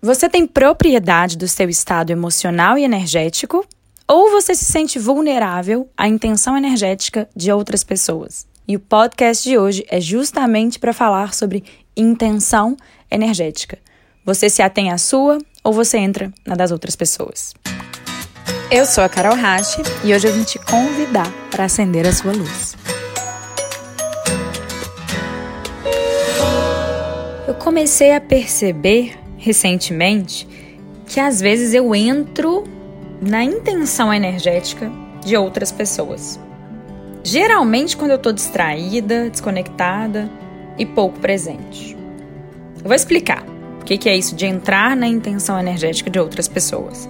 Você tem propriedade do seu estado emocional e energético ou você se sente vulnerável à intenção energética de outras pessoas? E o podcast de hoje é justamente para falar sobre intenção energética. Você se atém à sua ou você entra na das outras pessoas? Eu sou a Carol Rache e hoje eu vim te convidar para acender a sua luz. Eu comecei a perceber recentemente que às vezes eu entro na intenção energética de outras pessoas. Geralmente quando eu estou distraída, desconectada e pouco presente. Eu vou explicar o que, que é isso de entrar na intenção energética de outras pessoas.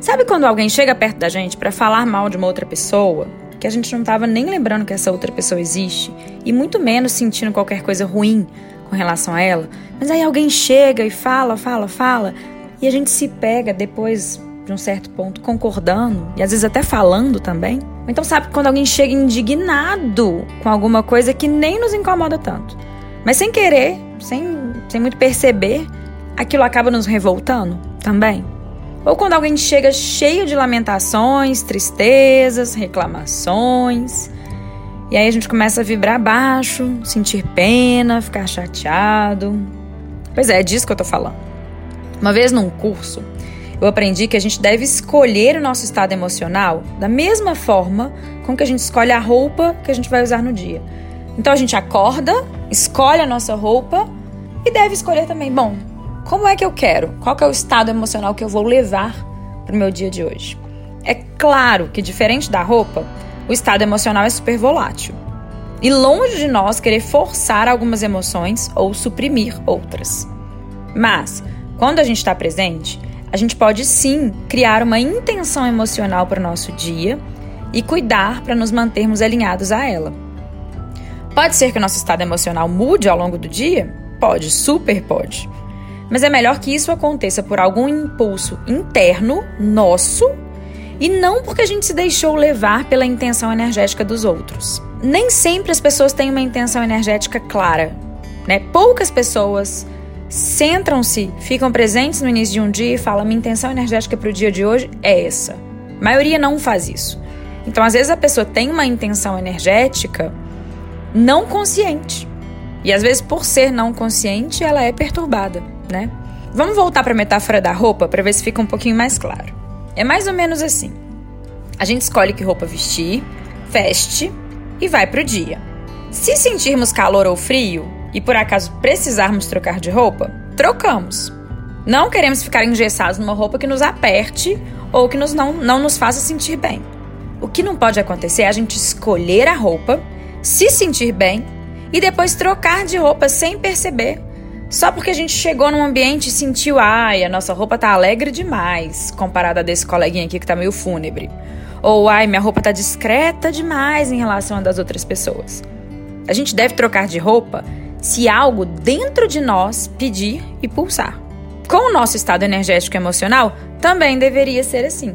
Sabe quando alguém chega perto da gente para falar mal de uma outra pessoa, que a gente não estava nem lembrando que essa outra pessoa existe e muito menos sentindo qualquer coisa ruim com relação a ela, mas aí alguém chega e fala, fala, fala, e a gente se pega depois de um certo ponto concordando e às vezes até falando também. Então sabe quando alguém chega indignado com alguma coisa que nem nos incomoda tanto, mas sem querer, sem, sem muito perceber, aquilo acaba nos revoltando também. Ou quando alguém chega cheio de lamentações, tristezas, reclamações, e aí a gente começa a vibrar baixo, sentir pena, ficar chateado. Pois é, é disso que eu tô falando. Uma vez num curso, eu aprendi que a gente deve escolher o nosso estado emocional da mesma forma com que a gente escolhe a roupa que a gente vai usar no dia. Então a gente acorda, escolhe a nossa roupa e deve escolher também, bom, como é que eu quero? Qual que é o estado emocional que eu vou levar para o meu dia de hoje? É claro que diferente da roupa, o estado emocional é super volátil. E longe de nós querer forçar algumas emoções ou suprimir outras. Mas, quando a gente está presente, a gente pode sim criar uma intenção emocional para o nosso dia e cuidar para nos mantermos alinhados a ela. Pode ser que o nosso estado emocional mude ao longo do dia? Pode, super pode. Mas é melhor que isso aconteça por algum impulso interno nosso e não porque a gente se deixou levar pela intenção energética dos outros. Nem sempre as pessoas têm uma intenção energética clara, né? Poucas pessoas centram-se, ficam presentes no início de um dia e falam: minha intenção energética para o dia de hoje é essa. A maioria não faz isso. Então, às vezes, a pessoa tem uma intenção energética não consciente. E às vezes, por ser não consciente, ela é perturbada, né? Vamos voltar para a metáfora da roupa para ver se fica um pouquinho mais claro. É mais ou menos assim. A gente escolhe que roupa vestir, veste e vai pro dia. Se sentirmos calor ou frio e por acaso precisarmos trocar de roupa, trocamos. Não queremos ficar engessados numa roupa que nos aperte ou que nos não, não nos faça sentir bem. O que não pode acontecer é a gente escolher a roupa, se sentir bem e depois trocar de roupa sem perceber só porque a gente chegou num ambiente e sentiu, ai, a nossa roupa tá alegre demais, comparada a desse coleguinha aqui que tá meio fúnebre. Ou, ai, minha roupa tá discreta demais em relação a das outras pessoas. A gente deve trocar de roupa se algo dentro de nós pedir e pulsar. Com o nosso estado energético e emocional, também deveria ser assim.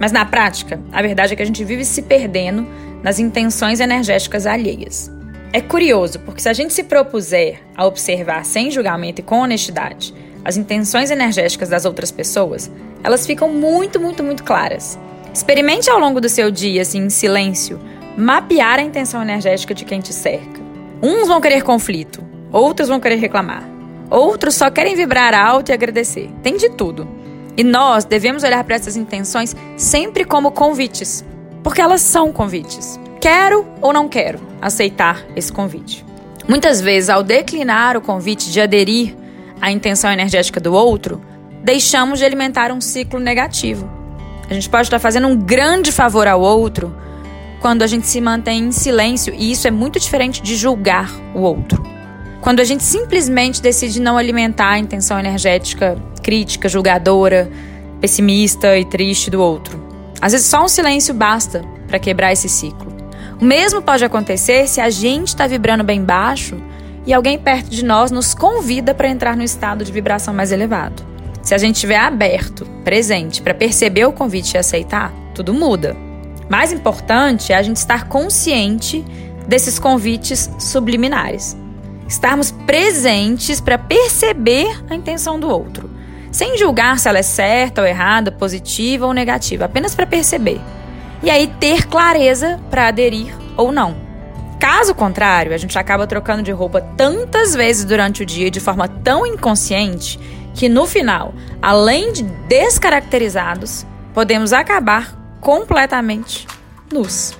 Mas na prática, a verdade é que a gente vive se perdendo nas intenções energéticas alheias. É curioso, porque se a gente se propuser a observar sem julgamento e com honestidade as intenções energéticas das outras pessoas, elas ficam muito, muito, muito claras. Experimente ao longo do seu dia, assim, em silêncio, mapear a intenção energética de quem te cerca. Uns vão querer conflito, outros vão querer reclamar, outros só querem vibrar alto e agradecer. Tem de tudo. E nós devemos olhar para essas intenções sempre como convites, porque elas são convites. Quero ou não quero aceitar esse convite? Muitas vezes, ao declinar o convite de aderir à intenção energética do outro, deixamos de alimentar um ciclo negativo. A gente pode estar fazendo um grande favor ao outro quando a gente se mantém em silêncio, e isso é muito diferente de julgar o outro. Quando a gente simplesmente decide não alimentar a intenção energética crítica, julgadora, pessimista e triste do outro. Às vezes só um silêncio basta para quebrar esse ciclo. O mesmo pode acontecer se a gente está vibrando bem baixo e alguém perto de nós nos convida para entrar no estado de vibração mais elevado. Se a gente estiver aberto, presente, para perceber o convite e aceitar, tudo muda. Mais importante é a gente estar consciente desses convites subliminares. Estarmos presentes para perceber a intenção do outro. sem julgar se ela é certa ou errada, positiva ou negativa, apenas para perceber. E aí ter clareza para aderir ou não. Caso contrário, a gente acaba trocando de roupa tantas vezes durante o dia de forma tão inconsciente que no final, além de descaracterizados, podemos acabar completamente nus.